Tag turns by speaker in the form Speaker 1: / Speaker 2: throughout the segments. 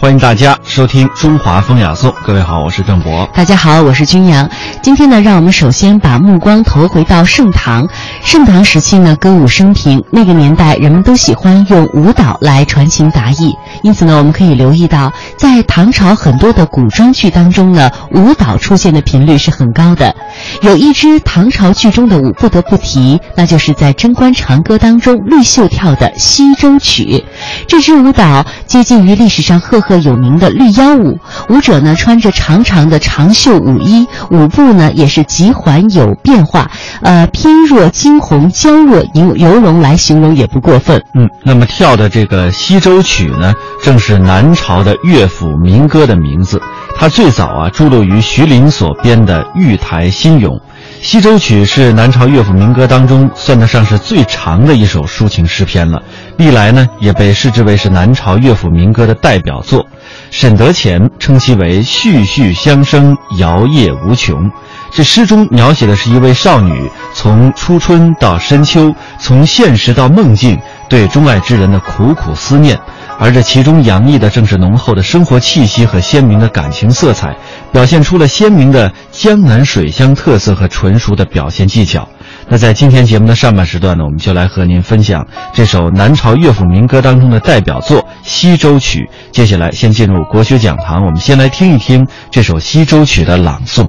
Speaker 1: 欢迎大家收听《中华风雅颂》。各位好，我是郑博。
Speaker 2: 大家好，我是君阳。今天呢，让我们首先把目光投回到盛唐。盛唐时期呢，歌舞升平，那个年代人们都喜欢用舞蹈来传情达意，因此呢，我们可以留意到，在唐朝很多的古装剧当中呢，舞蹈出现的频率是很高的。有一支唐朝剧中的舞不得不提，那就是在《贞观长歌》当中绿袖跳的《西洲曲》。这支舞蹈接近于历史上赫赫个有名的绿腰舞，舞者呢穿着长长的长袖舞衣，舞步呢也是极缓有变化，呃，翩若惊鸿，娇若游游龙来形容也不过分。
Speaker 1: 嗯，那么跳的这个《西洲曲》呢，正是南朝的乐府民歌的名字。它最早啊著录于徐林所编的《玉台新咏》。《西洲曲》是南朝乐府民歌当中算得上是最长的一首抒情诗篇了，历来呢也被视之为是南朝乐府民歌的代表作。沈德潜称其为“絮絮相生，摇曳无穷”。这诗中描写的是一位少女从初春到深秋，从现实到梦境，对钟爱之人的苦苦思念。而这其中洋溢的正是浓厚的生活气息和鲜明的感情色彩，表现出了鲜明的江南水乡特色和纯熟的表现技巧。那在今天节目的上半时段呢，我们就来和您分享这首南朝乐府民歌当中的代表作《西洲曲》。接下来，先进入国学讲堂，我们先来听一听这首《西洲曲》的朗诵。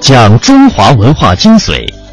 Speaker 3: 讲中华文化精髓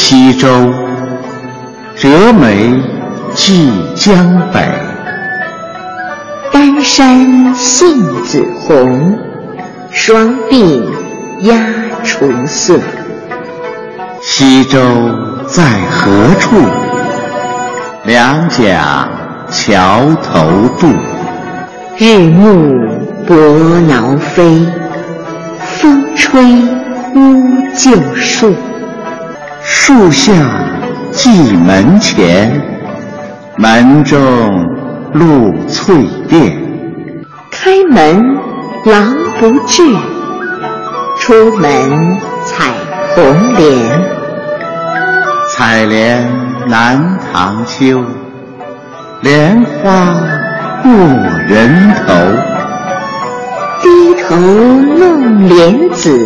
Speaker 4: 西洲，折梅寄江北。
Speaker 5: 丹山杏子红，双鬓鸦唇色。
Speaker 4: 西洲在何处？两桨桥头渡。
Speaker 5: 日暮伯劳飞，风吹乌臼树。
Speaker 4: 树下寄门前，门中露翠殿。
Speaker 5: 开门狼不至，出门采红莲。
Speaker 4: 采莲南塘秋，莲花落人头。
Speaker 5: 低头弄莲子，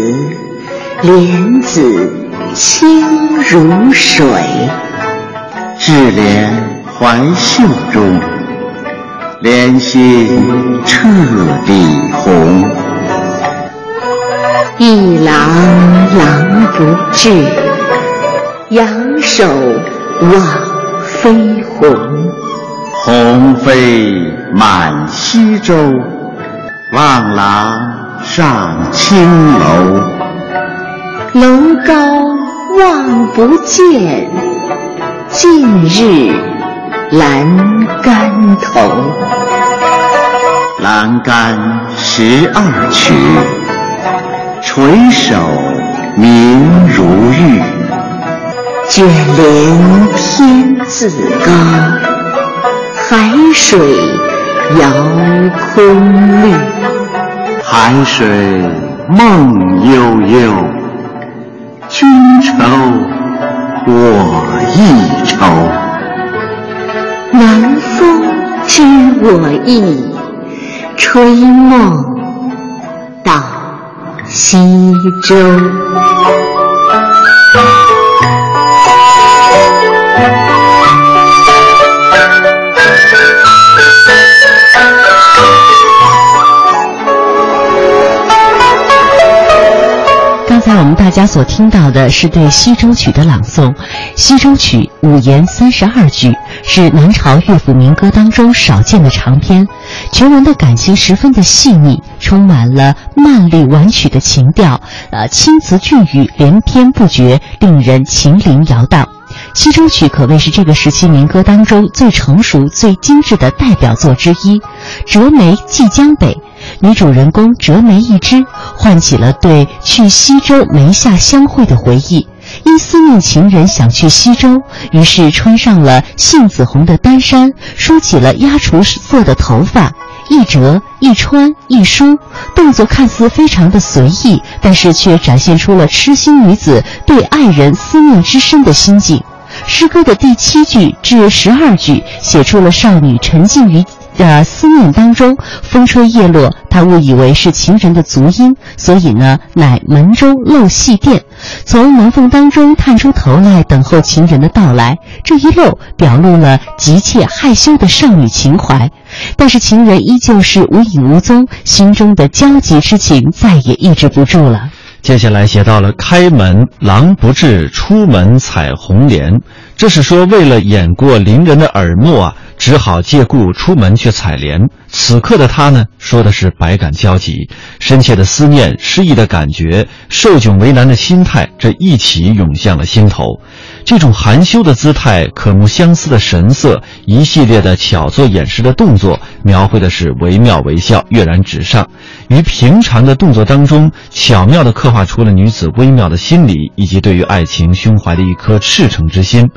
Speaker 5: 莲子清如水。
Speaker 4: 智怜怀袖中，莲心彻底红。
Speaker 5: 一郎郎不至，仰首望飞鸿。
Speaker 4: 鸿飞满西洲，望郎上青楼。
Speaker 5: 楼高望不见，近日栏杆头。
Speaker 4: 栏杆十二曲，垂首明如玉。
Speaker 5: 卷帘天自高，海水遥空绿。
Speaker 4: 海水梦悠悠，君愁我亦愁。
Speaker 5: 南风知我意，吹梦到西洲。
Speaker 2: 大家所听到的是对《西洲曲》的朗诵，《西洲曲》五言三十二句，是南朝乐府民歌当中少见的长篇。全文的感情十分的细腻，充满了曼丽婉曲的情调，呃，青词俊语连篇不绝，令人情灵摇荡。西洲曲可谓是这个时期民歌当中最成熟、最精致的代表作之一。折梅寄江北，女主人公折梅一枝，唤起了对去西洲梅下相会的回忆。因思念情人想去西洲，于是穿上了杏子红的单衫，梳起了鸭雏色的头发，一折一穿一梳，动作看似非常的随意，但是却展现出了痴心女子对爱人思念之深的心境。诗歌的第七句至十二句写出了少女沉浸于的思念当中，风吹叶落，他误以为是情人的足音，所以呢，乃门中漏细电，从门缝当中探出头来等候情人的到来。这一漏表露了急切害羞的少女情怀，但是情人依旧是无影无踪，心中的焦急之情再也抑制不住了。
Speaker 1: 接下来写到了开门狼不至，出门采红莲。这是说为了掩过邻人的耳目啊，只好借故出门去采莲。此刻的他呢，说的是百感交集，深切的思念，失意的感觉，受窘为难的心态，这一起涌向了心头。这种含羞的姿态，可目相思的神色，一系列的巧作掩饰的动作，描绘的是惟妙惟肖，跃然纸上。于平常的动作当中，巧妙地刻画出了女子微妙的心理，以及对于爱情胸怀的一颗赤诚之心。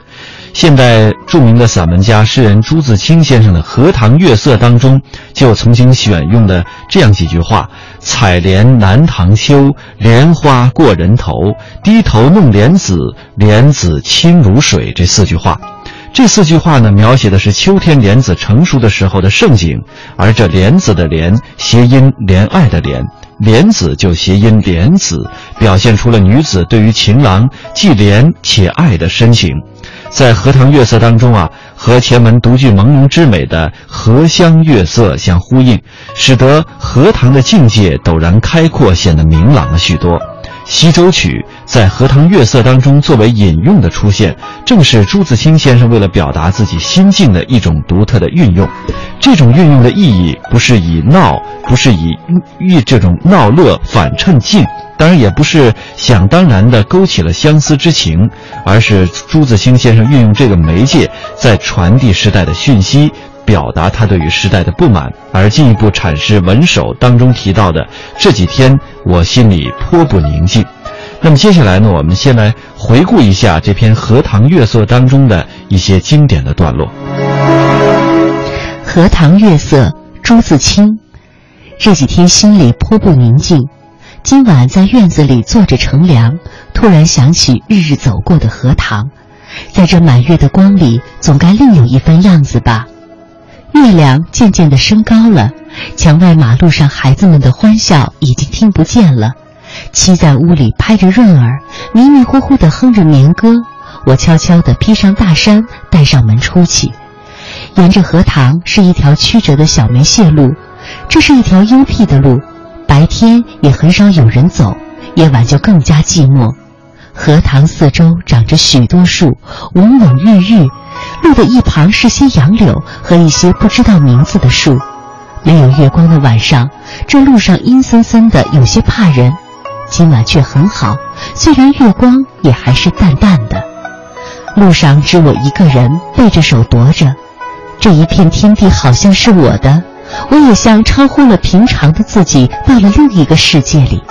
Speaker 1: 现代著名的散文家、诗人朱自清先生的《荷塘月色》当中，就曾经选用的这样几句话：“采莲南塘秋，莲花过人头，低头弄莲子，莲子清如水。”这四句话，这四句话呢，描写的是秋天莲子成熟的时候的盛景，而这莲子的莲，谐音怜爱的怜，莲子就谐音莲子，表现出了女子对于情郎既怜且爱的深情。在荷塘月色当中啊，和前门独具朦胧之美的荷香月色相呼应，使得荷塘的境界陡然开阔，显得明朗了许多。西洲曲在荷塘月色当中作为引用的出现，正是朱自清先生为了表达自己心境的一种独特的运用。这种运用的意义，不是以闹，不是以寓这种闹乐反衬静。当然也不是想当然的勾起了相思之情，而是朱自清先生运用这个媒介，在传递时代的讯息，表达他对于时代的不满，而进一步阐释文首当中提到的这几天我心里颇不宁静。那么接下来呢，我们先来回顾一下这篇《荷塘月色》当中的一些经典的段落。
Speaker 2: 《荷塘月色》，朱自清。这几天心里颇不宁静。今晚在院子里坐着乘凉，突然想起日日走过的荷塘，在这满月的光里，总该另有一番样子吧。月亮渐渐地升高了，墙外马路上孩子们的欢笑已经听不见了。妻在屋里拍着闰儿，迷迷糊糊地哼着眠歌。我悄悄地披上大衫，带上门出去。沿着荷塘是一条曲折的小梅谢路，这是一条幽僻的路。白天也很少有人走，夜晚就更加寂寞。荷塘四周长着许多树，蓊蓊郁郁。路的一旁是些杨柳和一些不知道名字的树。没有月光的晚上，这路上阴森森的，有些怕人。今晚却很好，虽然月光也还是淡淡的。路上只我一个人，背着手踱着。这一片天地好像是我的。我也像超乎了平常的自己，到了另一个世界里。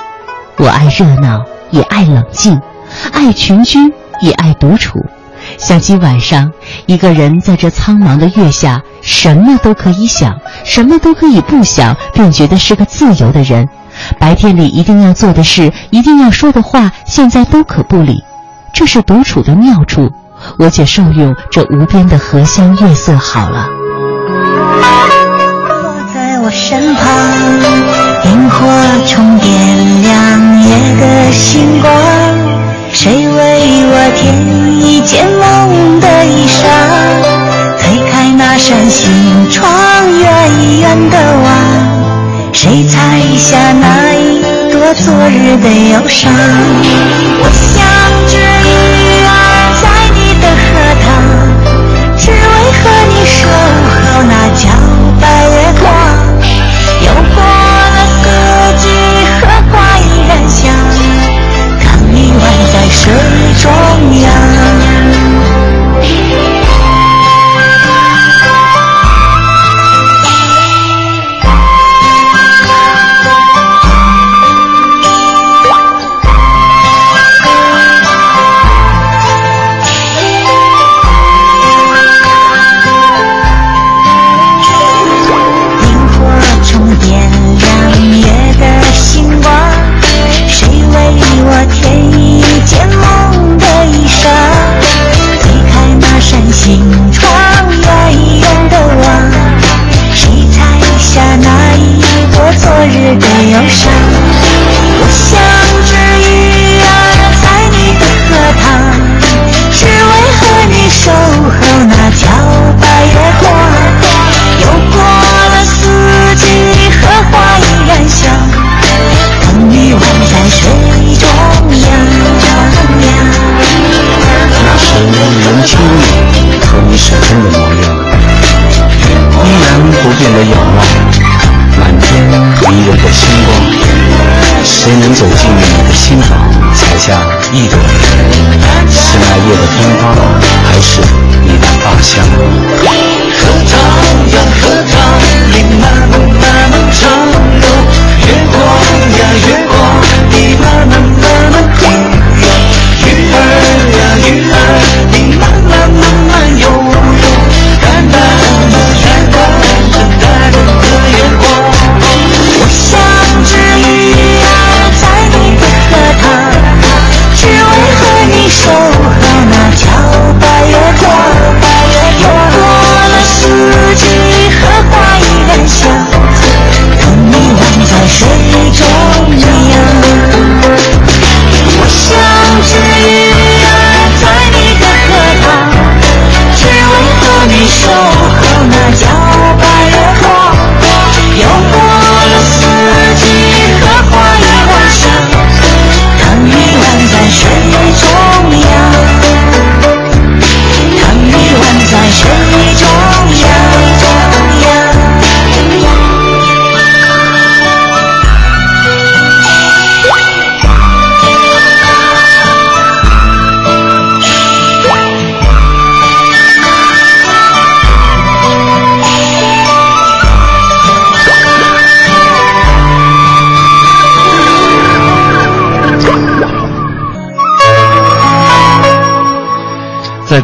Speaker 2: 我爱热闹，也爱冷静；爱群居，也爱独处。想起晚上一个人在这苍茫的月下，什么都可以想，什么都可以不想，便觉得是个自由的人。白天里一定要做的事，一定要说的话，现在都可不理。这是独处的妙处。我且受用这无边的荷香月色好了在。
Speaker 6: 我身旁，萤火虫点亮夜的星光。谁为我添一件梦的衣裳？推开那扇心窗，远远的望。谁采下那一朵昨日的忧伤？我像只鱼儿在你的荷塘，只为和你守候那皎白月光。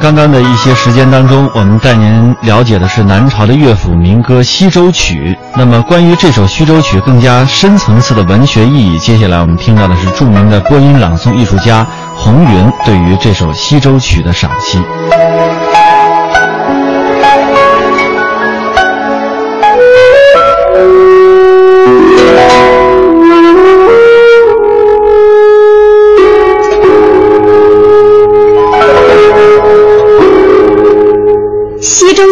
Speaker 1: 刚刚的一些时间当中，我们带您了解的是南朝的乐府民歌《西洲曲》。那么，关于这首《西洲曲》更加深层次的文学意义，接下来我们听到的是著名的播音朗诵艺术家红云对于这首《西洲曲》的赏析。
Speaker 5: 《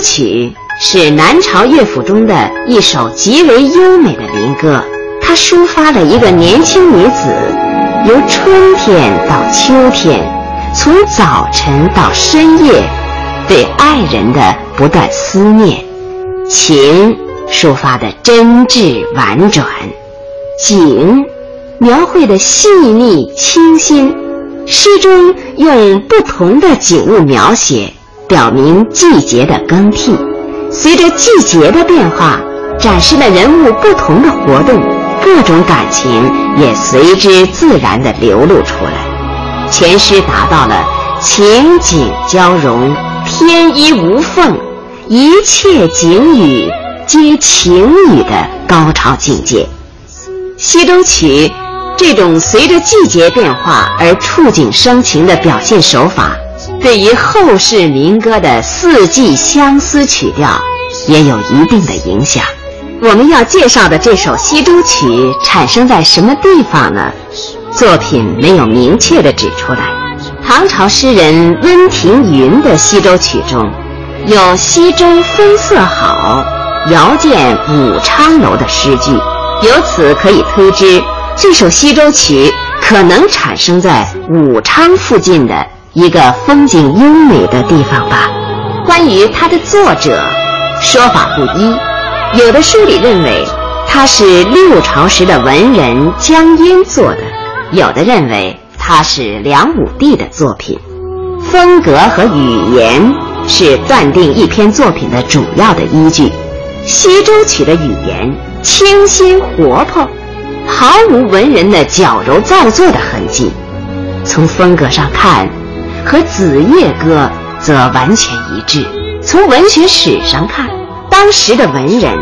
Speaker 5: 曲》是南朝乐府中的一首极为优美的民歌，它抒发了一个年轻女子由春天到秋天，从早晨到深夜，对爱人的不断思念。情抒发的真挚婉转，景描绘的细腻清新。诗中用不同的景物描写。表明季节的更替，随着季节的变化，展示了人物不同的活动，各种感情也随之自然地流露出来。全诗达到了情景交融、天衣无缝、一切景语皆情语的高超境界。《西洲曲》这种随着季节变化而触景生情的表现手法。对于后世民歌的四季相思曲调也有一定的影响。我们要介绍的这首《西洲曲》产生在什么地方呢？作品没有明确的指出来。唐朝诗人温庭筠的《西洲曲》中有“西洲风色好，遥见武昌楼”的诗句，由此可以推知，这首《西洲曲》可能产生在武昌附近的。一个风景优美的地方吧。关于它的作者，说法不一。有的书里认为它是六朝时的文人江淹做的，有的认为他是梁武帝的作品。风格和语言是断定一篇作品的主要的依据。《西洲曲》的语言清新活泼，毫无文人的矫揉造作的痕迹。从风格上看，和《子夜歌》则完全一致。从文学史上看，当时的文人，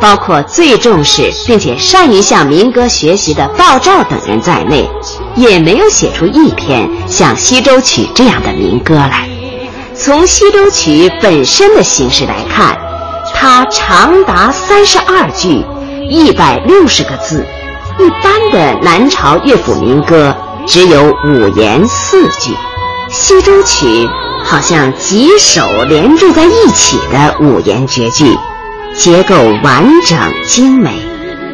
Speaker 5: 包括最重视并且善于向民歌学习的鲍照等人在内，也没有写出一篇像《西洲曲》这样的民歌来。从《西洲曲》本身的形式来看，它长达三十二句，一百六十个字。一般的南朝乐府民歌只有五言四句。《西洲曲》好像几首连缀在一起的五言绝句，结构完整精美。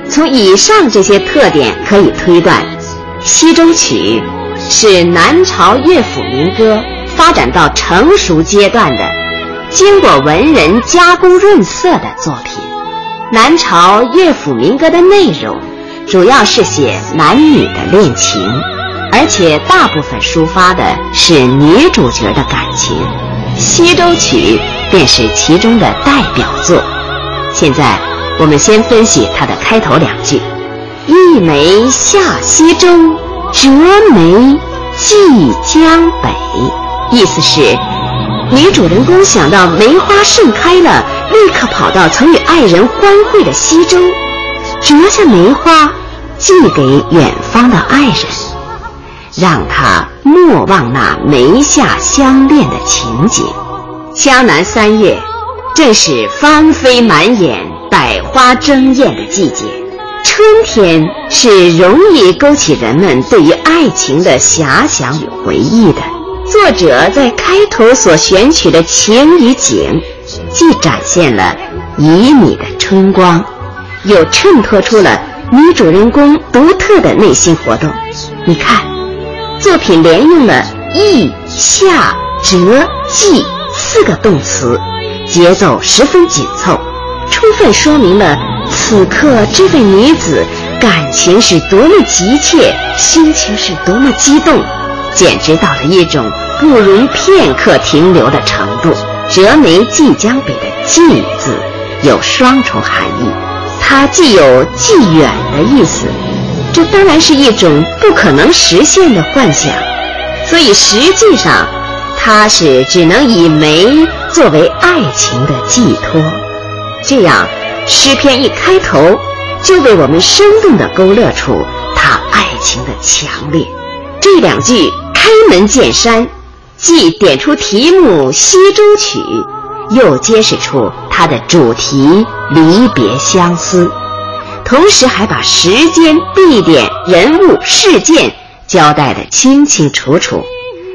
Speaker 5: 从以上这些特点可以推断，《西洲曲》是南朝乐府民歌发展到成熟阶段的，经过文人加工润色的作品。南朝乐府民歌的内容主要是写男女的恋情，而且大部分抒发的是女主角的感情，《西洲曲》便是其中的代表作。现在我们先分析它的开头两句：“一梅下西洲，折梅寄江北。”意思是，女主人公想到梅花盛开了，立刻跑到曾与爱人欢会的西洲。折下梅花，寄给远方的爱人，让他莫忘那梅下相恋的情景。江南三月，正是芳菲满眼、百花争艳的季节。春天是容易勾起人们对于爱情的遐想与回忆的。作者在开头所选取的情与景，既展现了旖旎的春光。又衬托出了女主人公独特的内心活动。你看，作品连用了意、下、折、寄四个动词，节奏十分紧凑，充分说明了此刻这位女子感情是多么急切，心情是多么激动，简直到了一种不容片刻停留的程度。折梅寄江北的“寄”字有双重含义。它既有既远的意思，这当然是一种不可能实现的幻想，所以实际上，它是只能以梅作为爱情的寄托。这样，诗篇一开头就为我们生动地勾勒出他爱情的强烈。这两句开门见山，既点出题目《西洲曲》。又揭示出它的主题离别相思，同时还把时间、地点、人物、事件交代得清清楚楚，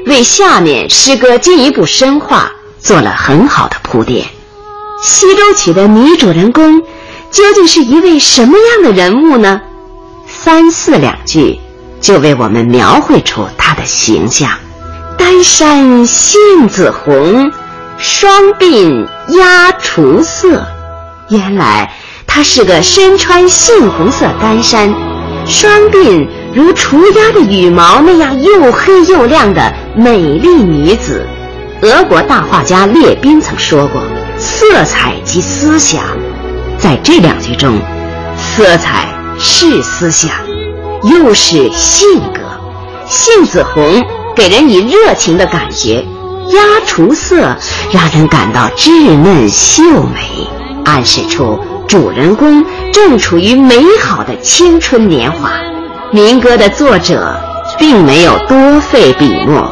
Speaker 5: 为下面诗歌进一步深化做了很好的铺垫。《西洲曲》的女主人公究竟是一位什么样的人物呢？三四两句就为我们描绘出她的形象：丹山杏子红。双鬓鸦雏色，原来她是个身穿杏红色单衫，双鬓如雏鸦的羽毛那样又黑又亮的美丽女子。俄国大画家列宾曾说过：“色彩即思想。”在这两句中，色彩是思想，又是性格。杏子红给人以热情的感觉。鸦雏色让人感到稚嫩秀美，暗示出主人公正处于美好的青春年华。民歌的作者并没有多费笔墨，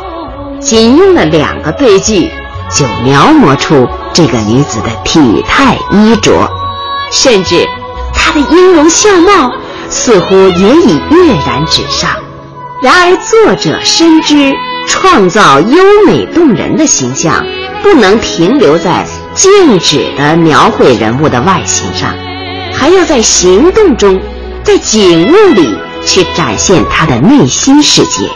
Speaker 5: 仅用了两个对句，就描摹出这个女子的体态衣着，甚至她的音容笑貌似乎也已跃然纸上。然而作者深知。创造优美动人的形象，不能停留在静止的描绘人物的外形上，还要在行动中，在景物里去展现他的内心世界，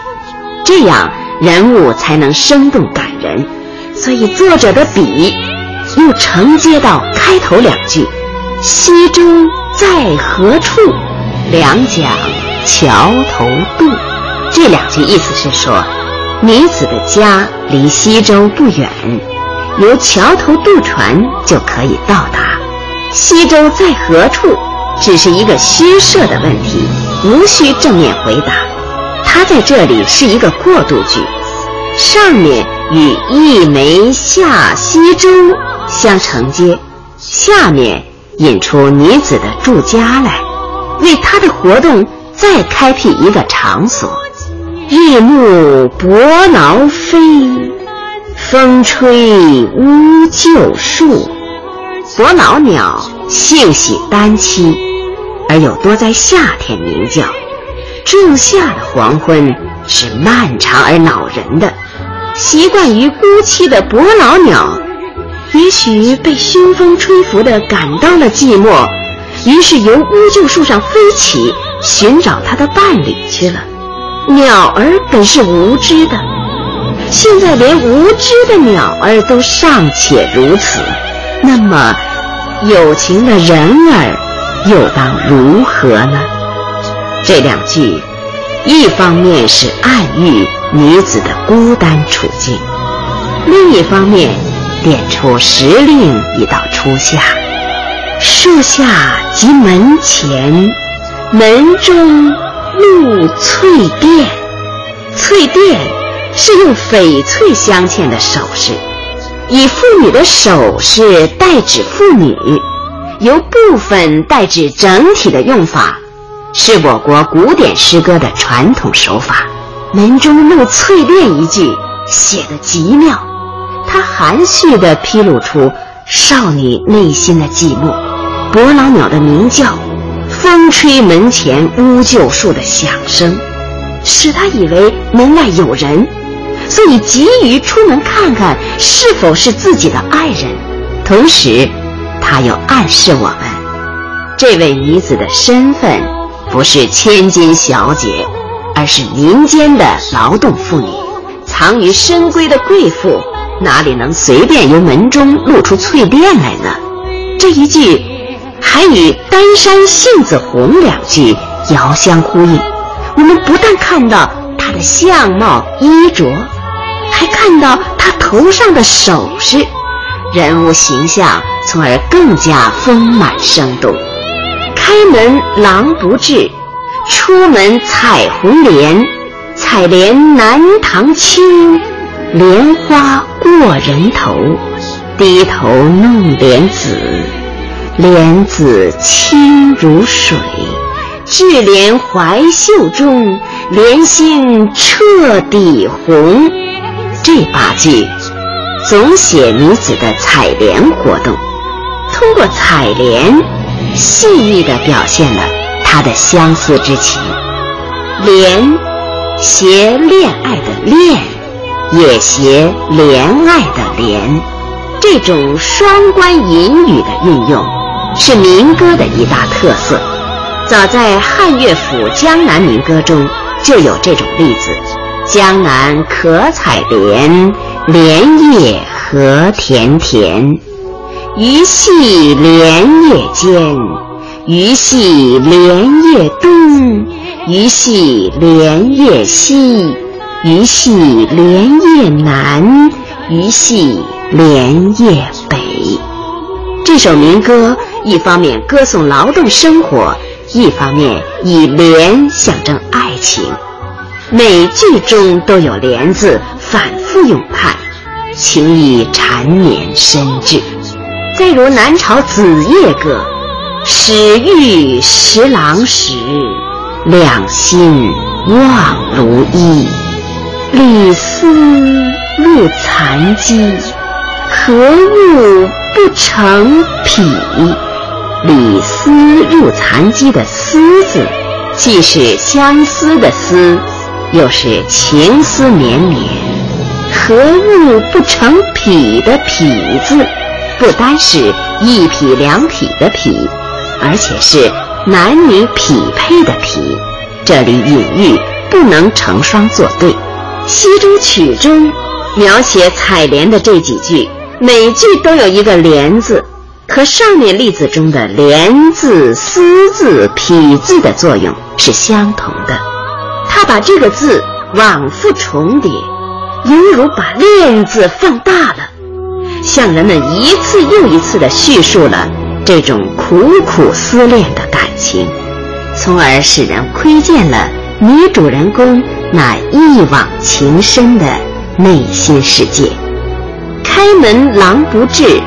Speaker 5: 这样人物才能生动感人。所以作者的笔又承接到开头两句：“西洲在何处？两桨桥头渡。”这两句意思是说。女子的家离西洲不远，由桥头渡船就可以到达。西洲在何处？只是一个虚设的问题，无需正面回答。它在这里是一个过渡句，上面与“一梅下西洲”相承接，下面引出女子的住家来，为她的活动再开辟一个场所。日暮伯劳飞，风吹乌桕树。伯劳鸟性喜单栖，而又多在夏天鸣叫。仲夏的黄昏是漫长而恼人的。习惯于孤栖的伯劳鸟，也许被熏风吹拂的感到了寂寞，于是由乌桕树上飞起，寻找它的伴侣去了。鸟儿本是无知的，现在连无知的鸟儿都尚且如此，那么有情的人儿又当如何呢？这两句，一方面是暗喻女子的孤单处境，另一方面点出时令已到初夏。树下及门前，门中露翠钿。翠钿是用翡翠镶嵌的首饰，以妇女的首饰代指妇女，由部分代指整体的用法，是我国古典诗歌的传统手法。门中露翠钿一句写得极妙，它含蓄地披露出少女内心的寂寞。伯劳鸟的鸣叫，风吹门前乌桕树的响声，使他以为门外有人，所以急于出门看看是否是自己的爱人。同时，他又暗示我们，这位女子的身份不是千金小姐，而是民间的劳动妇女。藏于深闺的贵妇，哪里能随便由门中露出翠钿来呢？这一句。还与“丹山杏子红”两句遥相呼应。我们不但看到她的相貌衣着，还看到他头上的首饰，人物形象从而更加丰满生动。开门狼不至，出门采红莲。采莲南塘秋，莲花过人头。低头弄莲子。莲子清如水，智莲怀袖中，莲心彻底红。这八句总写女子的采莲活动，通过采莲，细腻地表现了她的相思之情。莲，携恋爱的恋，也携怜爱的怜，这种双关引语的运用。是民歌的一大特色，早在汉乐府《江南民歌》中就有这种例子：“江南可采莲，莲叶何田田。鱼戏莲叶间，鱼戏莲叶东，鱼戏莲叶西，鱼戏莲叶南，鱼戏莲叶北。”这首民歌。一方面歌颂劳动生活，一方面以莲象征爱情，每句中都有“莲”字反复咏叹，情意缠绵深挚。再如南朝《子夜歌》：“始遇十郎时，两心望如一。李斯入蚕机，何物不成匹？”李斯入蚕机的“思”字，既是相思的“思”，又是情思绵绵。何物不成匹的“匹”字，不单是一匹两匹的“匹”，而且是男女匹配的“匹”。这里隐喻不能成双作对。《西洲曲》中描写采莲的这几句，每句都有一个“莲”字。和上面例子中的“莲”字、“丝”字、“匹”字的作用是相同的，他把这个字往复重叠，犹如把“恋”字放大了，向人们一次又一次地叙述了这种苦苦思恋的感情，从而使人窥见了女主人公那一往情深的内心世界。开门狼不至。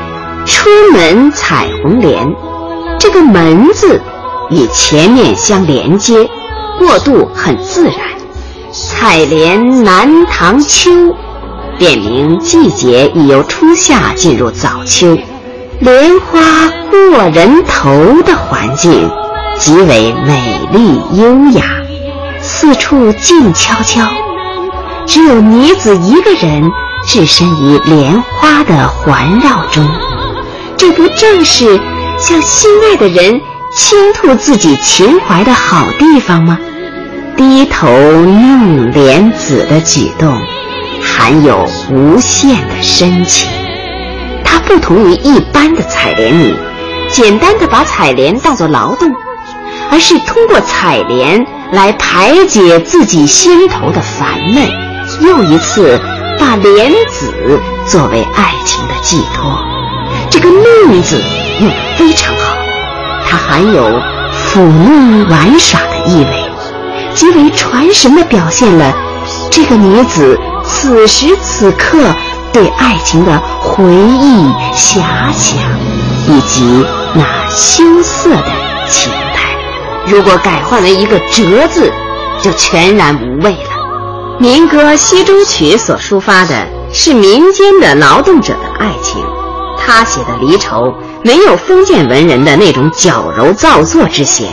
Speaker 5: 出门采红莲，这个“门”字与前面相连接，过渡很自然。采莲南塘秋，点明季节已由初夏进入早秋。莲花过人头的环境极为美丽优雅，四处静悄悄，只有女子一个人置身于莲花的环绕中。这不正是向心爱的人倾吐自己情怀的好地方吗？低头弄莲子的举动，含有无限的深情。它不同于一般的采莲女，简单的把采莲当作劳动，而是通过采莲来排解自己心头的烦闷，又一次把莲子作为爱情的寄托。这个“弄”字用得非常好，它含有抚弄玩耍的意味，极为传神地表现了这个女子此时此刻对爱情的回忆、遐想，以及那羞涩的情态。如果改换为一个“折”字，就全然无味了。民歌《西洲曲》所抒发的是民间的劳动者的爱情。他写的离愁没有封建文人的那种矫揉造作之嫌，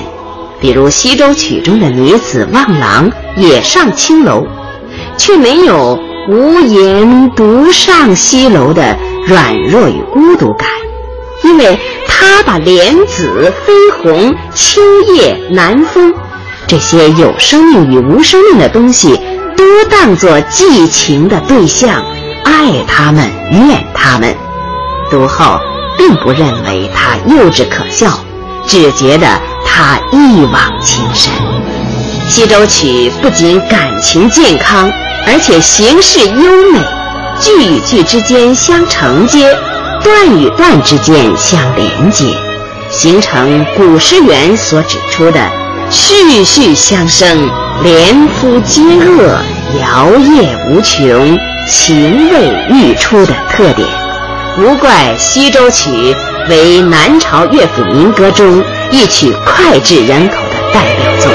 Speaker 5: 比如《西洲曲》中的女子望郎也上青楼，却没有无言独上西楼的软弱与孤独感，因为他把莲子、飞鸿、秋叶、南风这些有生命与无生命的东西都当作寄情的对象，爱他们，怨他们。读后并不认为他幼稚可笑，只觉得他一往情深。《西洲曲》不仅感情健康，而且形式优美，句与句之间相承接，段与段之间相连接，形成古诗源所指出的“序序相生，连夫皆恶，摇曳无穷，情味愈出”的特点。无怪《西洲曲》为南朝乐府民歌中一曲脍炙人口的代表作。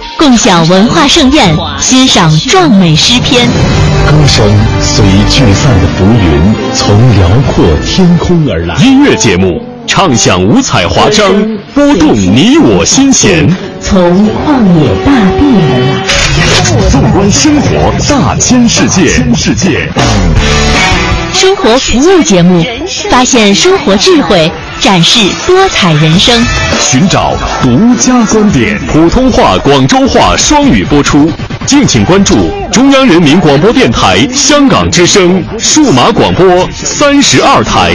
Speaker 2: 共享文化盛宴，欣赏壮美诗篇。
Speaker 7: 歌声随聚散的浮云，从辽阔天空而来。音乐节目，畅享五彩华章，拨动你我心弦。
Speaker 2: 从旷野大地而
Speaker 7: 来。纵观生活大千世界。世界。
Speaker 2: 生活服务节目，发现生活智慧。展示多彩人生，
Speaker 7: 寻找独家观点。普通话、广州话双语播出，敬请关注中央人民广播电台香港之声数码广播三十二台。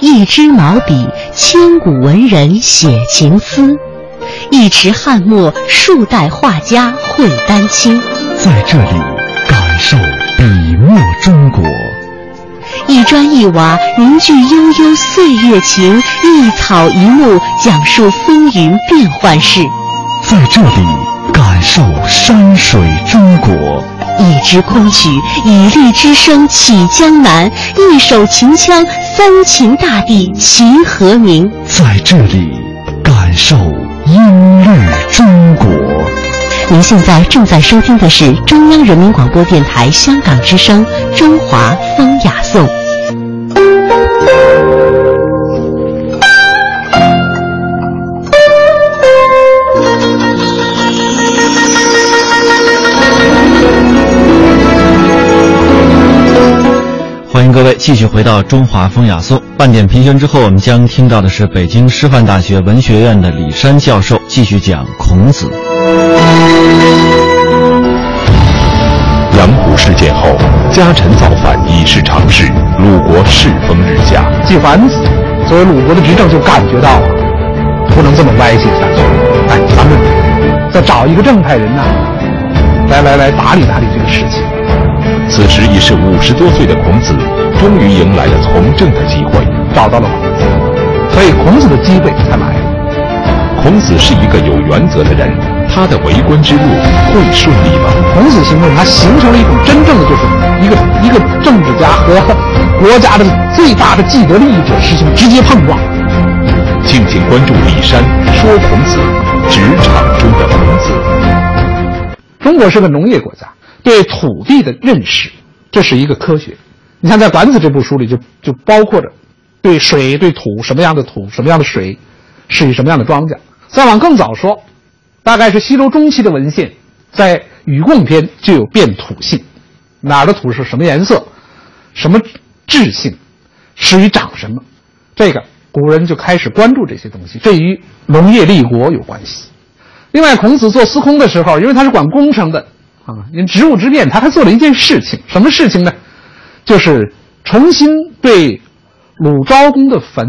Speaker 2: 一支毛笔，千古文人写情思；一池翰墨，数代画家绘丹青。
Speaker 7: 在这里感受笔墨中国，
Speaker 2: 一砖一瓦凝聚悠悠岁月情，一草一木讲述风云变幻事。
Speaker 7: 在这里感受山水中国，
Speaker 2: 一支昆曲以律之声起江南，一首秦腔三秦大地齐和鸣。
Speaker 7: 在这里感受音律中国。
Speaker 2: 您现在正在收听的是中央人民广播电台香港之声《中华风雅颂》。
Speaker 1: 各位继续回到《中华风雅颂》半点评选之后，我们将听到的是北京师范大学文学院的李山教授继续讲孔子。
Speaker 7: 阳虎事件后，家臣造反已是常事，鲁国世风日下。
Speaker 8: 季桓子作为鲁国的执政就感觉到了，不能这么歪斜下去。哎，咱们再找一个正派人呐，来来来打理打理这个事情。
Speaker 7: 此时已是五十多岁的孔子，终于迎来了从政的机会，
Speaker 8: 找到了孔子，所以孔子的机会才来了。
Speaker 7: 孔子是一个有原则的人，他的为官之路会顺利吗？
Speaker 8: 孔子行动，他形成了一种真正的就是一个一个政治家和国家的最大的既得利益者实行直接碰撞。
Speaker 7: 敬请关注李山说孔子，职场中的孔子。
Speaker 8: 中国是个农业国家。对土地的认识，这是一个科学。你看，在《管子》这部书里，就就包括着对水、对土什么样的土、什么样的水，适宜什么样的庄稼。再往更早说，大概是西周中期的文献，在《禹贡篇》就有变土性，哪儿的土是什么颜色，什么质性，适于长什么，这个古人就开始关注这些东西，这与农业立国有关系。另外，孔子做司空的时候，因为他是管工程的。啊，因职务之便，他还做了一件事情，什么事情呢？就是重新对鲁昭公的坟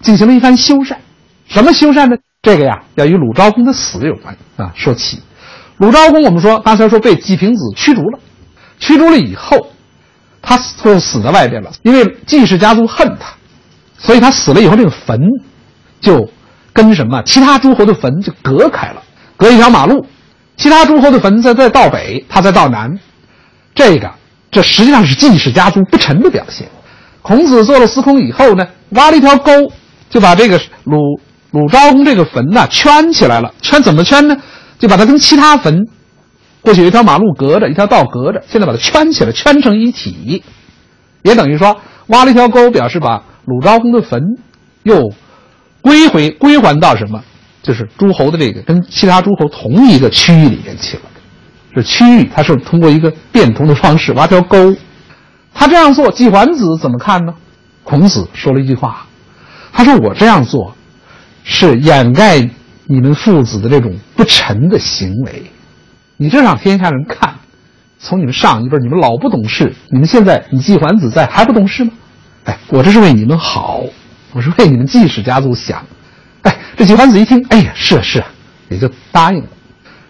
Speaker 8: 进行了一番修缮。什么修缮呢？这个呀，要与鲁昭公的死有关啊。说起鲁昭公，我们说刚才说被季平子驱逐了，驱逐了以后，他就死在外边了。因为季氏家族恨他，所以他死了以后，这个坟就跟什么其他诸侯的坟就隔开了，隔一条马路。其他诸侯的坟在在道北，他在道南，这个这实际上是季氏家族不臣的表现。孔子做了司空以后呢，挖了一条沟，就把这个鲁鲁昭公这个坟呢圈起来了。圈怎么圈呢？就把它跟其他坟，过去有一条马路隔着，一条道隔着，现在把它圈起来，圈成一体，也等于说挖了一条沟，表示把鲁昭公的坟又归回归还到什么？就是诸侯的这个跟其他诸侯同一个区域里面去了，这区域他是通过一个变通的方式挖条沟，他这样做，季桓子怎么看呢？孔子说了一句话，他说：“我这样做，是掩盖你们父子的这种不臣的行为，你这让天下人看，从你们上一辈你们老不懂事，你们现在你季桓子在还不懂事吗？哎，我这是为你们好，我是为你们季氏家族想。”哎，这季桓子一听，哎呀，是啊是啊，也就答应了。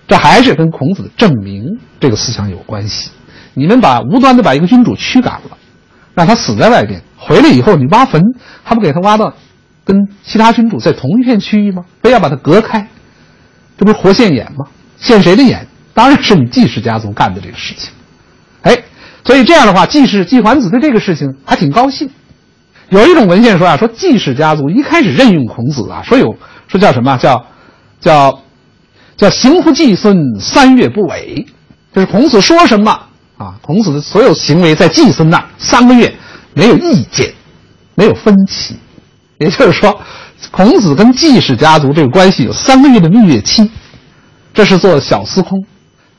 Speaker 8: 这还是跟孔子的证明这个思想有关系。你们把无端的把一个君主驱赶了，让他死在外边，回来以后你挖坟，还不给他挖到跟其他君主在同一片区域吗？非要把他隔开，这不是活现眼吗？现谁的眼？当然是你季氏家族干的这个事情。哎，所以这样的话，季氏季桓子对这个事情还挺高兴。有一种文献说啊，说季氏家族一开始任用孔子啊，说有说叫什么叫，叫，叫行乎季孙三月不违，就是孔子说什么啊，孔子的所有行为在季孙那三个月没有意见，没有分歧，也就是说，孔子跟季氏家族这个关系有三个月的蜜月期，这是做小司空，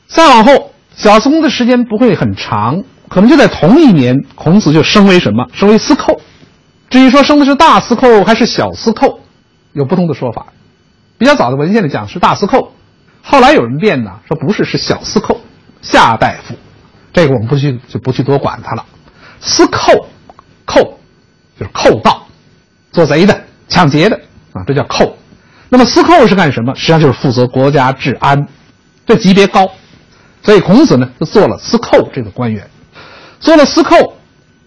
Speaker 8: 再往后小司空的时间不会很长，可能就在同一年，孔子就升为什么？升为司寇。至于说生的是大司寇还是小司寇，有不同的说法。比较早的文献里讲是大司寇，后来有人辩呢，说不是，是小司寇，夏大夫。这个我们不去就不去多管他了。司寇，寇就是寇盗、做贼的、抢劫的啊，这叫寇。那么司寇是干什么？实际上就是负责国家治安，这级别高。所以孔子呢就做了司寇这个官员，做了司寇。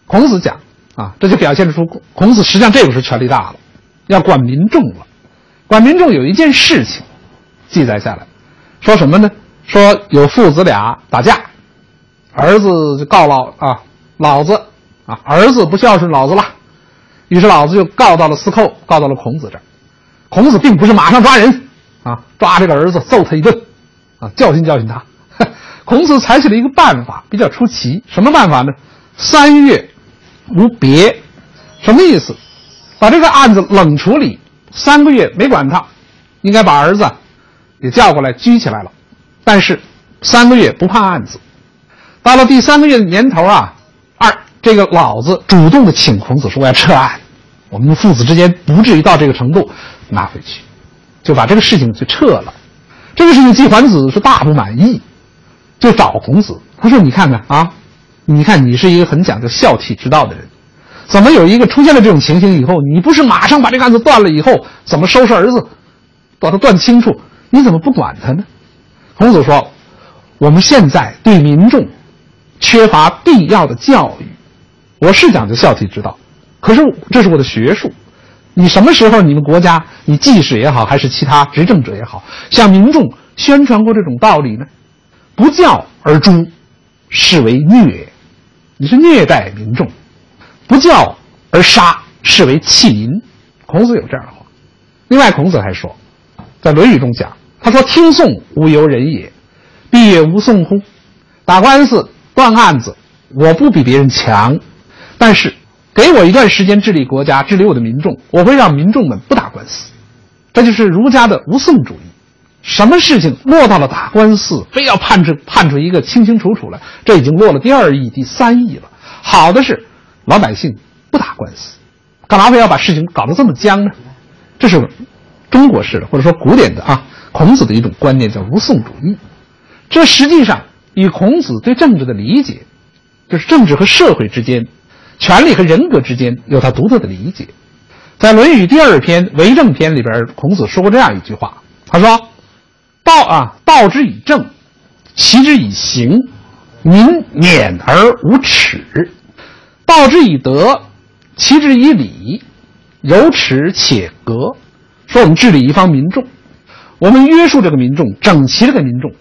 Speaker 8: 孔子讲。啊，这就表现出孔子实际上这个是权力大了，要管民众了。管民众有一件事情记载下来，说什么呢？说有父子俩打架，儿子就告老啊，老子啊，儿子不孝顺老子了，于是老子就告到了司寇，告到了孔子这儿。孔子并不是马上抓人啊，抓这个儿子揍他一顿啊，教训教训他。孔子采取了一个办法，比较出奇。什么办法呢？三月。无别，什么意思？把这个案子冷处理三个月没管他，应该把儿子也叫过来拘起来了。但是三个月不判案子，到了第三个月的年头啊，二这个老子主动的请孔子说：“我要撤案，我们父子之间不至于到这个程度，拿回去，就把这个事情就撤了。”这个事情季桓子是大不满意，就找孔子，他说：“你看看啊，你看你是一个很讲究孝悌之道的人，怎么有一个出现了这种情形以后，你不是马上把这个案子断了以后，怎么收拾儿子，把他断清楚？你怎么不管他呢？”孔子说：“我们现在对民众缺乏必要的教育。我是讲究孝悌之道，可是这是我的学术。你什么时候你们国家，你即使也好，还是其他执政者也好，向民众宣传过这种道理呢？不教而诛，视为虐，你是虐待民众；不教而杀，视为弃民。孔子有这样的话。另外，孔子还说，在《论语》中讲。”他说：“听讼无由人也，必也无讼乎？打官司、断案子，我不比别人强，但是给我一段时间治理国家、治理我的民众，我会让民众们不打官司。这就是儒家的无讼主义。什么事情落到了打官司，非要判出判出一个清清楚楚来，这已经落了第二义、第三义了。好的是，老百姓不打官司，干嘛非要把事情搞得这么僵呢？这是中国式的，或者说古典的啊。”孔子的一种观念叫无讼主义，这实际上与孔子对政治的理解，就是政治和社会之间、权力和人格之间有他独特的理解。在《论语》第二篇《为政篇》里边，孔子说过这样一句话：“他说，道啊，道之以政，齐之以刑，民免而无耻；道之以德，齐之以礼，有耻且格。”说我们治理一方民众。我们约束这个民众，整齐这个民众，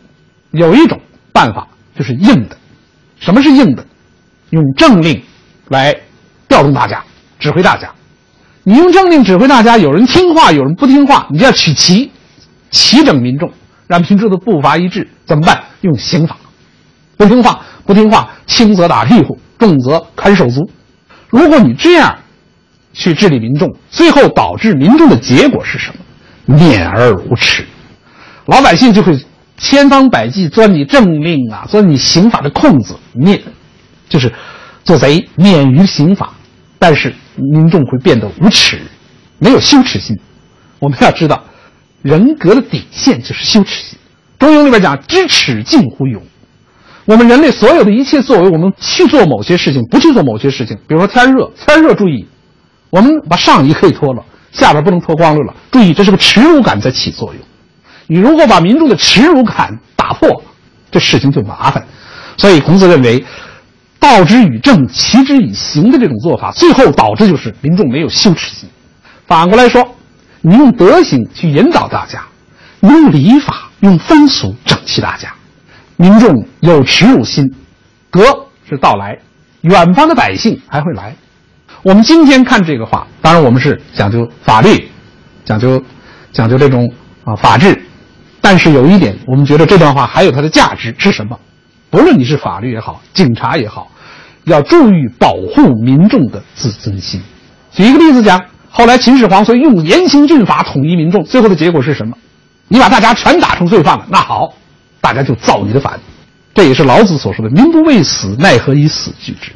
Speaker 8: 有一种办法就是硬的。什么是硬的？用政令来调动大家，指挥大家。你用政令指挥大家，有人听话，有人不听话，你就要取齐，齐整民众，让民众的步伐一致。怎么办？用刑法。不听话，不听话，轻则打屁股，重则砍手足。如果你这样去治理民众，最后导致民众的结果是什么？免而无耻，老百姓就会千方百计钻你政令啊，钻你刑法的空子，免就是做贼，免于刑法。但是民众会变得无耻，没有羞耻心。我们要知道，人格的底线就是羞耻心。《中庸》里边讲：“知耻近乎勇。”我们人类所有的一切作为，我们去做某些事情，不去做某些事情。比如说天热，天热注意，我们把上衣可以脱了。下边不能脱光了了，注意，这是个耻辱感在起作用。你如果把民众的耻辱感打破，这事情就麻烦。所以孔子认为，道之以政，齐之以刑的这种做法，最后导致就是民众没有羞耻心。反过来说，你用德行去引导大家，你用礼法、用风俗整齐大家，民众有耻辱心，德是到来，远方的百姓还会来。我们今天看这个话，当然我们是讲究法律，讲究讲究这种啊法治，但是有一点，我们觉得这段话还有它的价值是什么？不论你是法律也好，警察也好，要注意保护民众的自尊心。举一个例子讲，后来秦始皇所以用严刑峻法统一民众，最后的结果是什么？你把大家全打成罪犯了，那好，大家就造你的反。这也是老子所说的“民不畏死，奈何以死惧之”。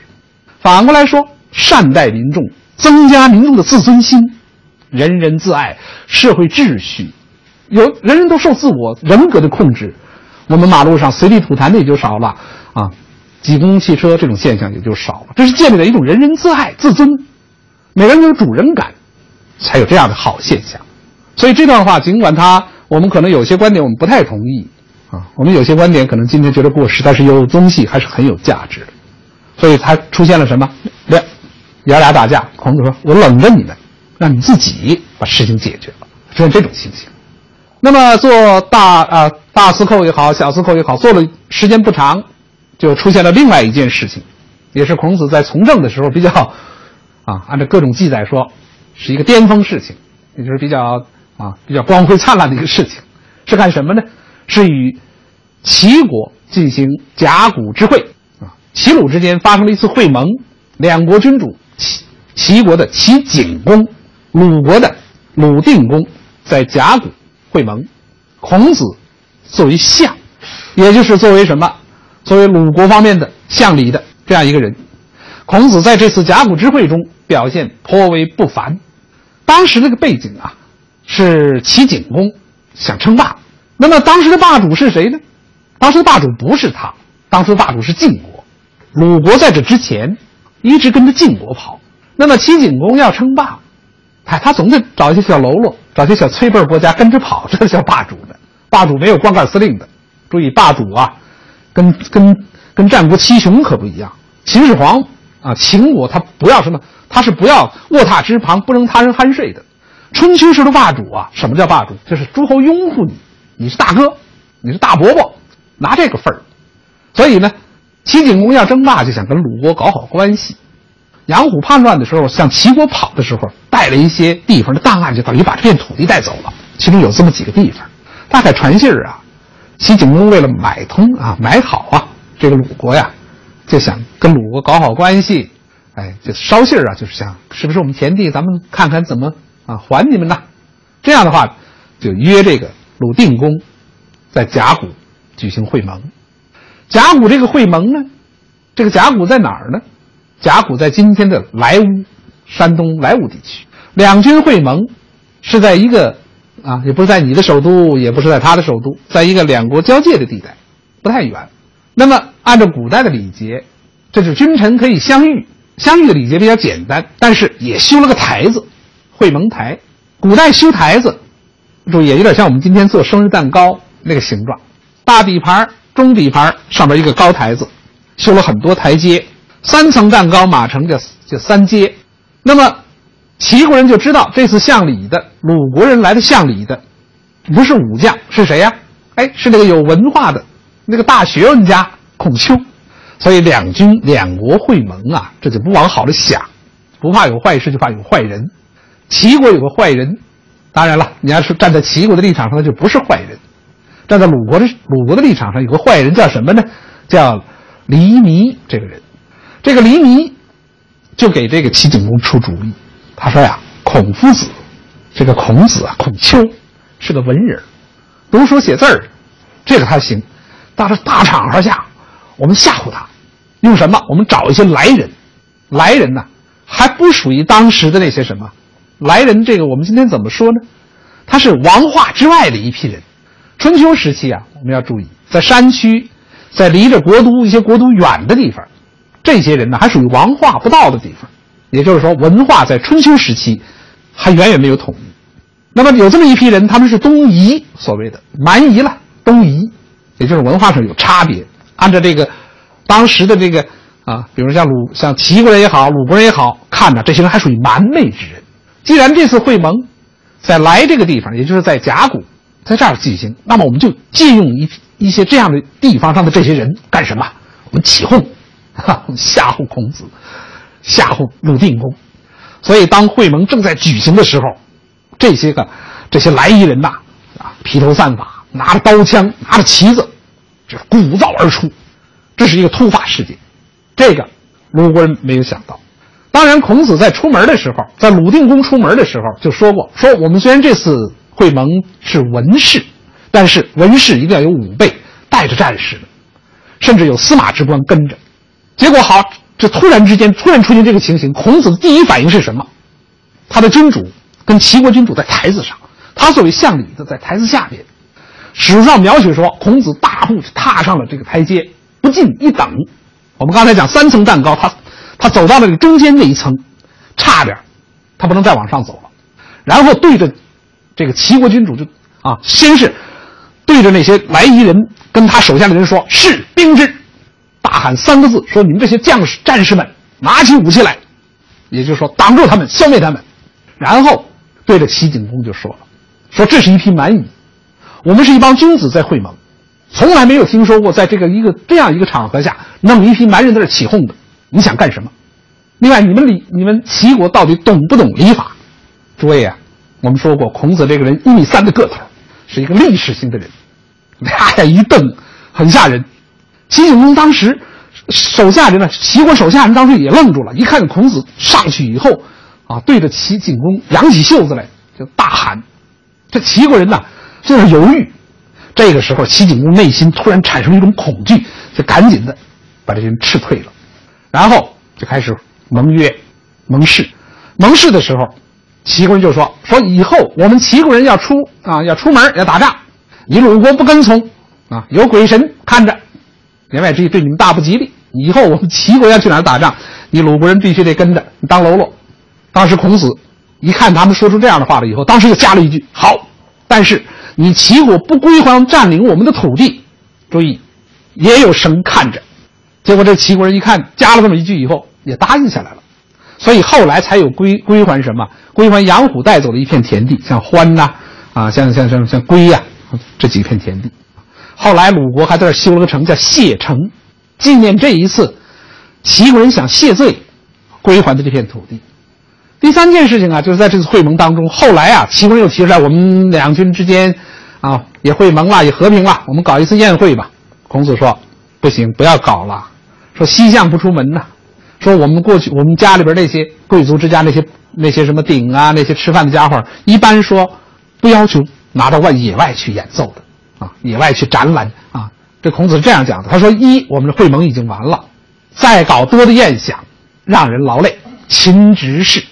Speaker 8: 反过来说。善待民众，增加民众的自尊心，人人自爱，社会秩序，有人人都受自我人格的控制，我们马路上随地吐痰的也就少了啊，挤公共汽车这种现象也就少了。这是建立了一种人人自爱、自尊，每个人有主人感，才有这样的好现象。所以这段话，尽管他我们可能有些观点我们不太同意啊，我们有些观点可能今天觉得过时，但是有东西还是很有价值的。所以它出现了什么？两。爷俩打架，孔子说：“我冷着你们，让你自己把事情解决了。”出现这种情形。那么做大啊大司寇也好，小司寇也好，做了时间不长，就出现了另外一件事情，也是孔子在从政的时候比较啊，按照各种记载说，是一个巅峰事情，也就是比较啊比较光辉灿烂的一个事情。是干什么呢？是与齐国进行甲骨之会啊，齐鲁之间发生了一次会盟，两国君主。齐齐国的齐景公，鲁国的鲁定公，在甲骨会盟。孔子作为相，也就是作为什么？作为鲁国方面的相礼的这样一个人。孔子在这次甲骨之会中表现颇为不凡。当时这个背景啊，是齐景公想称霸。那么当时的霸主是谁呢？当时的霸主不是他，当时的霸主是晋国。鲁国在这之前一直跟着晋国跑。那么齐景公要称霸，哎，他总得找一些小喽啰，找些小崔辈国家跟着跑，这叫霸主的。霸主没有光杆司令的。注意，霸主啊，跟跟跟战国七雄可不一样。秦始皇啊，秦国他不要什么，他是不要卧榻之旁不容他人酣睡的。春秋时的霸主啊，什么叫霸主？就是诸侯拥护你，你是大哥，你是大伯伯，拿这个份儿。所以呢，齐景公要争霸，就想跟鲁国搞好关系。杨虎叛乱的时候，向齐国跑的时候，带了一些地方的档案，就等于把这片土地带走了。其中有这么几个地方，大概传信儿啊。齐景公为了买通啊，买好啊，这个鲁国呀，就想跟鲁国搞好关系，哎，就捎信儿啊，就是想是不是我们田地，咱们看看怎么啊还你们呢？这样的话，就约这个鲁定公在甲骨举行会盟。甲骨这个会盟呢，这个甲骨在哪儿呢？甲骨在今天的莱芜，山东莱芜地区。两军会盟是在一个。啊，也不是在你的首都，也不是在他的首都，在一个两国交界的地带，不太远。那么，按照古代的礼节，这是君臣可以相遇，相遇的礼节比较简单，但是也修了个台子，会盟台。古代修台子，注意，有点像我们今天做生日蛋糕那个形状，大底盘、中底盘上边一个高台子，修了很多台阶，三层蛋糕码成叫叫三阶。那么。齐国人就知道这次向礼的鲁国人来的向礼的，不是武将是谁呀？哎，是那个有文化的，那个大学问家孔丘。所以两军两国会盟啊，这就不往好了想，不怕有坏事，就怕有坏人。齐国有个坏人，当然了，你要是站在齐国的立场上，那就不是坏人；站在鲁国的鲁国的立场上，有个坏人叫什么呢？叫黎弥这个人。这个黎弥就给这个齐景公出主意。他说呀，孔夫子，这个孔子啊，孔丘，是个文人，读书写字儿，这个他行。但是大场合下，我们吓唬他，用什么？我们找一些来人，来人呢，还不属于当时的那些什么来人。这个我们今天怎么说呢？他是王化之外的一批人。春秋时期啊，我们要注意，在山区，在离着国都一些国都远的地方，这些人呢，还属于王化不到的地方。也就是说，文化在春秋时期还远远没有统一。那么有这么一批人，他们是东夷，所谓的蛮夷了。东夷，也就是文化上有差别。按照这个当时的这个啊，比如像鲁、像齐国人也好，鲁国人也好，看着这些人还属于蛮昧之人。既然这次会盟在来这个地方，也就是在甲骨，在这儿进行，那么我们就借用一一些这样的地方上的这些人干什么？我们起哄，哈，吓唬孔子。吓唬鲁定公，所以当会盟正在举行的时候，这些个这些来夷人呐，啊，披头散发，拿着刀枪，拿着旗子，就鼓噪而出，这是一个突发事件，这个鲁国人没有想到。当然，孔子在出门的时候，在鲁定公出门的时候就说过：说我们虽然这次会盟是文士，但是文士一定要有武备，带着战士的，甚至有司马之官跟着。结果好。这突然之间突然出现这个情形，孔子的第一反应是什么？他的君主跟齐国君主在台子上，他作为相礼的在台子下边。史书上描写说，孔子大步踏上了这个台阶，不进一等。我们刚才讲三层蛋糕，他他走到了中间那一层，差点他不能再往上走了。然后对着这个齐国君主就啊，先是对着那些来夷人跟他手下的人说：“是兵之。”大喊三个字，说：“你们这些将士、战士们，拿起武器来！”也就是说，挡住他们，消灭他们。然后对着齐景公就说了：“说这是一批蛮夷，我们是一帮君子在会盟，从来没有听说过在这个一个这样一个场合下，弄一批蛮人在这起哄的。你想干什么？另外，你们礼，你们齐国到底懂不懂礼法？诸位啊，我们说过，孔子这个人一米三的个头，是一个历史性的人，俩呀一瞪，很吓人。”齐景公当时手下人呢，齐国手下人当时也愣住了，一看孔子上去以后，啊，对着齐景公扬起袖子来就大喊。这齐国人呢就是犹豫。这个时候，齐景公内心突然产生一种恐惧，就赶紧的把这些人斥退了。然后就开始盟约、盟誓。盟誓的时候，齐国人就说：“说以后我们齐国人要出啊，要出门要打仗，你鲁国不跟从啊，有鬼神看着，言外之意对你们大不吉利。以后我们齐国要去哪打仗，你鲁国人必须得跟着，你当喽啰。”当时孔子一看他们说出这样的话了以后，当时就加了一句：“好，但是你齐国不归还占领我们的土地，注意，也有神看着。”结果这齐国人一看加了这么一句以后，也答应下来了。所以后来才有归归还什么？归还杨虎带走的一片田地，像欢呐，啊，像像像像归呀，这几片田地。后来鲁国还在这修了个城，叫谢城，纪念这一次齐国人想谢罪归还的这片土地。第三件事情啊，就是在这次会盟当中，后来啊，齐国人又提出来，我们两军之间啊也会盟了，也和平了，我们搞一次宴会吧。孔子说：“不行，不要搞了。说西向不出门呐。说我们过去我们家里边那些贵族之家那些那些什么鼎啊，那些吃饭的家伙，一般说不要求拿到外野外去演奏的啊，野外去展览啊。这孔子是这样讲的。他说：一，我们的会盟已经完了，再搞多的宴享，让人劳累，勤执事。”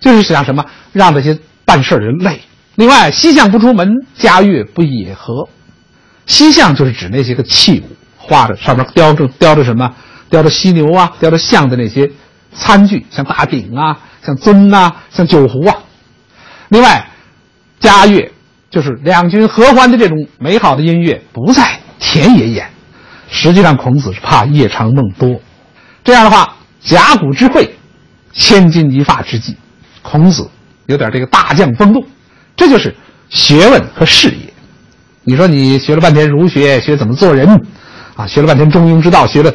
Speaker 8: 就是想什么，让这些办事的人累。另外，西向不出门，家乐不野合。西向就是指那些个器物，画着上面雕着雕着什么，雕着犀牛啊，雕着象的那些餐具，像大鼎啊，像尊呐，像酒壶啊。另外，家乐就是两军合欢的这种美好的音乐，不在田野演。实际上，孔子是怕夜长梦多。这样的话，甲骨之会，千钧一发之际。孔子有点这个大将风度，这就是学问和事业。你说你学了半天儒学，学怎么做人，啊，学了半天中庸之道，学了，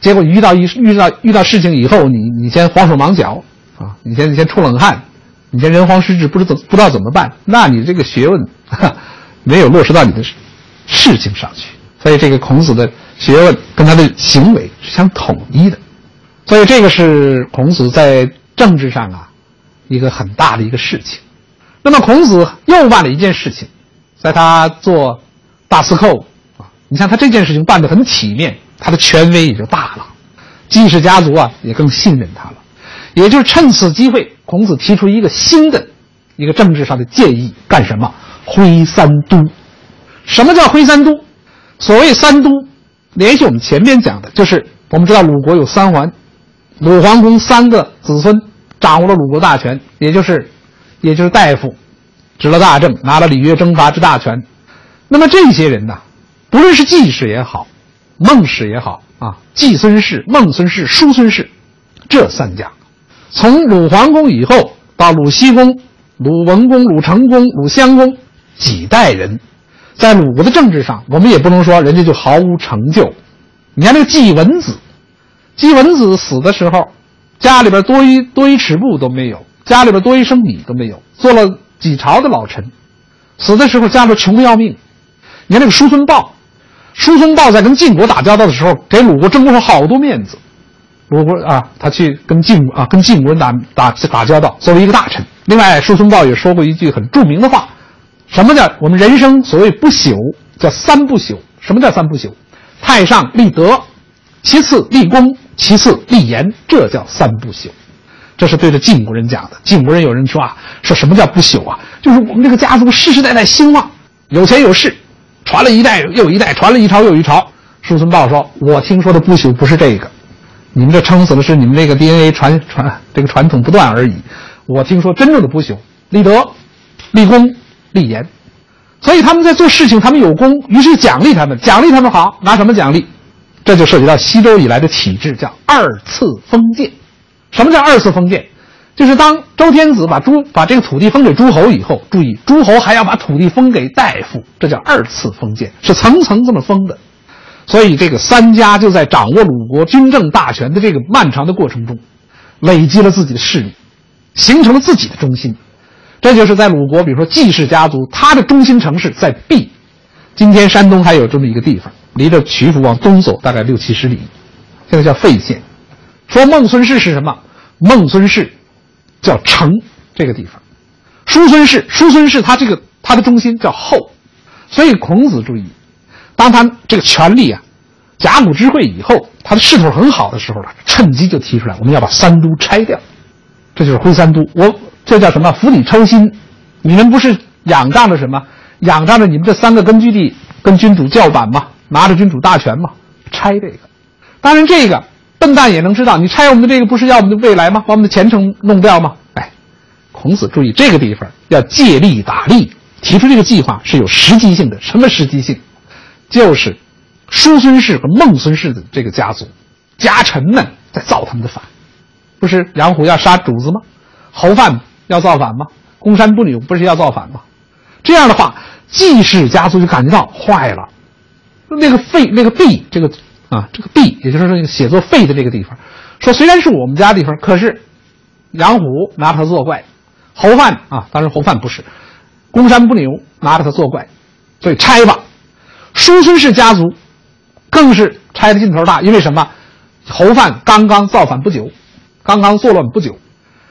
Speaker 8: 结果遇到一遇到遇到事情以后，你你先慌手忙脚，啊，你先你先出冷汗，你先人慌失智，不知怎不知道怎么办，那你这个学问 没有落实到你的事情上去。所以这个孔子的学问跟他的行为是相统一的，所以这个是孔子在政治上啊。一个很大的一个事情，那么孔子又办了一件事情，在他做大司寇啊，你看他这件事情办得很体面，他的权威也就大了，季氏家族啊也更信任他了，也就是趁此机会，孔子提出一个新的一个政治上的建议，干什么？挥三都。什么叫挥三都？所谓三都，联系我们前面讲的，就是我们知道鲁国有三桓，鲁桓公三个子孙。掌握了鲁国大权，也就是，也就是大夫，执了大政，拿了礼乐征伐之大权。那么这些人呢，不论是季氏也好，孟氏也好啊，季孙氏、孟孙氏、叔孙氏，这三家，从鲁桓公以后到鲁僖公、鲁文公、鲁成公、鲁襄公，几代人，在鲁国的政治上，我们也不能说人家就毫无成就。你看那个季文子，季文子死的时候。家里边多一多一尺布都没有，家里边多一升米都没有，做了几朝的老臣，死的时候家里穷的要命。你看那个叔孙豹，叔孙豹在跟晋国打交道的时候，给鲁国争过好多面子。鲁国啊，他去跟晋啊跟晋国人打打打交道，作为一个大臣。另外，叔孙豹也说过一句很著名的话：什么叫我们人生所谓不朽，叫三不朽。什么叫三不朽？太上立德，其次立功。其次，立言，这叫三不朽，这是对着晋国人讲的。晋国人有人说啊，说什么叫不朽啊？就是我们这个家族世世代代兴旺，有钱有势，传了一代又一代，传了一朝又一朝。叔孙豹说：“我听说的不朽不是这个，你们这撑死的是你们那个 DNA 传传这个传统不断而已。我听说真正的不朽，立德、立功、立言。所以他们在做事情，他们有功，于是奖励他们，奖励他们好，拿什么奖励？”这就涉及到西周以来的体制，叫二次封建。什么叫二次封建？就是当周天子把诸把这个土地封给诸侯以后，注意，诸侯还要把土地封给大夫，这叫二次封建，是层层这么封的。所以，这个三家就在掌握鲁国军政大权的这个漫长的过程中，累积了自己的势力，形成了自己的中心。这就是在鲁国，比如说季氏家族，他的中心城市在毕。今天山东还有这么一个地方。离着曲阜往东走大概六七十里，现在叫费县。说孟孙氏是什么？孟孙氏叫城这个地方。叔孙氏，叔孙氏他这个他的中心叫后。所以孔子注意，当他这个权力啊，甲骨之会以后，他的势头很好的时候呢，趁机就提出来，我们要把三都拆掉，这就是挥三都。我这叫什么？釜底抽薪。你们不是仰仗着什么？仰仗着你们这三个根据地跟君主叫板吗？拿着君主大权吗？拆这个。当然，这个笨蛋也能知道，你拆我们的这个，不是要我们的未来吗？把我们的前程弄掉吗？哎，孔子注意这个地方要借力打力，提出这个计划是有实际性的。什么实际性？就是叔孙氏和孟孙氏的这个家族家臣们在造他们的反，不是杨虎要杀主子吗？侯范要造反吗？公山不女不是要造反吗？这样的话，季氏家族就感觉到坏了。那个废那个弊这个啊这个弊，也就是说写作废的这个地方，说虽然是我们家地方，可是杨虎拿它作怪，侯范啊，当然侯范不是，公山不牛拿着它作怪，所以拆吧。叔孙氏家族更是拆的劲头大，因为什么？侯范刚刚造反不久，刚刚作乱不久。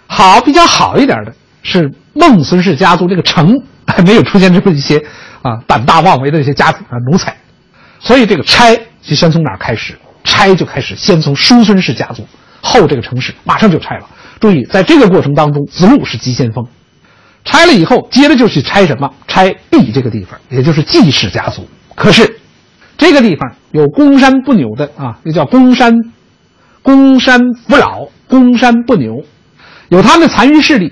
Speaker 8: 好，比较好一点的是孟孙氏家族这个城还 没有出现这么一些啊胆大妄为的这些家族啊奴才，所以这个拆就先从哪开始？拆就开始先从叔孙氏家族后这个城市马上就拆了。注意，在这个过程当中，子路是急先锋。拆了以后，接着就去拆什么？拆 B 这个地方，也就是季氏家族。可是，这个地方有公山不扭的啊，又叫公山，公山不扰，公山不扭，有他们的残余势力。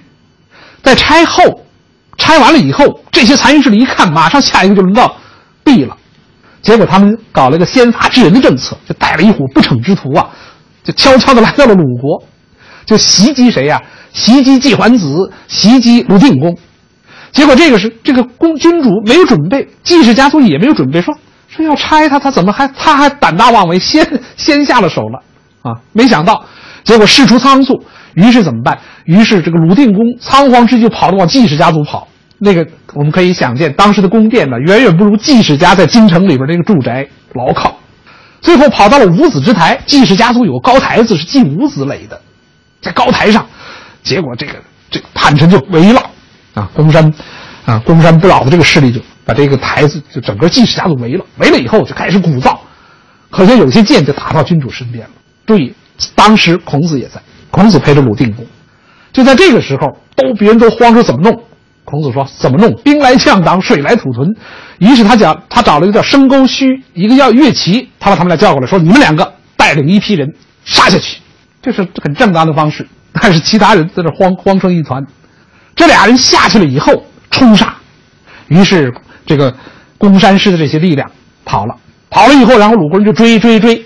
Speaker 8: 在拆后，拆完了以后，这些残余势力一看，马上下一个就轮到 B 了。结果他们搞了个先发制人的政策，就带了一伙不逞之徒啊，就悄悄的来到了鲁国，就袭击谁呀？袭击季桓子，袭击鲁定公。结果这个是这个公君主没有准备，季氏家族也没有准备，说说要拆他，他怎么还他还胆大妄为，先先下了手了啊！没想到，结果事出仓促，于是怎么办？于是这个鲁定公仓皇之际跑着往季氏家族跑。那个我们可以想见，当时的宫殿呢，远远不如季氏家在京城里边那个住宅牢靠。最后跑到了五子之台，季氏家族有个高台子是季五子垒的，在高台上，结果这个这个叛臣就围了。啊，公山，啊，公山不老的这个势力就把这个台子就整个季氏家族围了，围了以后就开始鼓噪，可是有些箭就打到君主身边了。注意，当时孔子也在，孔子陪着鲁定公，就在这个时候，都别人都慌着怎么弄？孔子说怎么弄？兵来将挡，水来土屯。于是他讲，他找了一个叫申沟须，一个叫乐齐，他把他们俩叫过来，说你们两个带领一批人杀下去，这是很正当的方式。但是其他人在这慌慌成一团。这俩人下去了以后冲杀，于是这个公山师的这些力量跑了，跑了以后，然后鲁国人就追追追，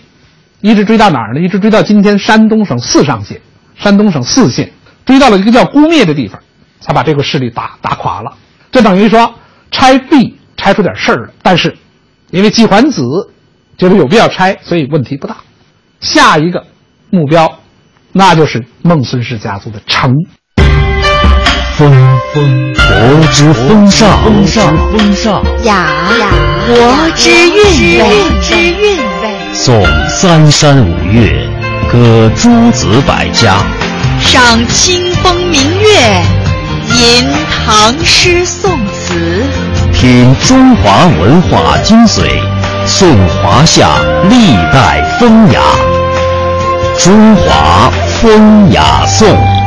Speaker 8: 一直追到哪儿呢？一直追到今天山东省泗上县，山东省泗县，追到了一个叫姑灭的地方，才把这个势力打打垮了。这等于说拆壁拆出点事儿了，但是因为季桓子觉得有必要拆，所以问题不大。下一个目标，那就是孟孙氏家族的城。
Speaker 3: 风风，国之风尚，
Speaker 6: 风尚，风尚；雅，国之韵味，之韵味。
Speaker 3: 颂三山五岳，歌诸子百家，
Speaker 6: 赏清风明月，吟唐诗宋词，
Speaker 3: 品中华文化精髓，颂华夏历代风雅。中华风雅颂。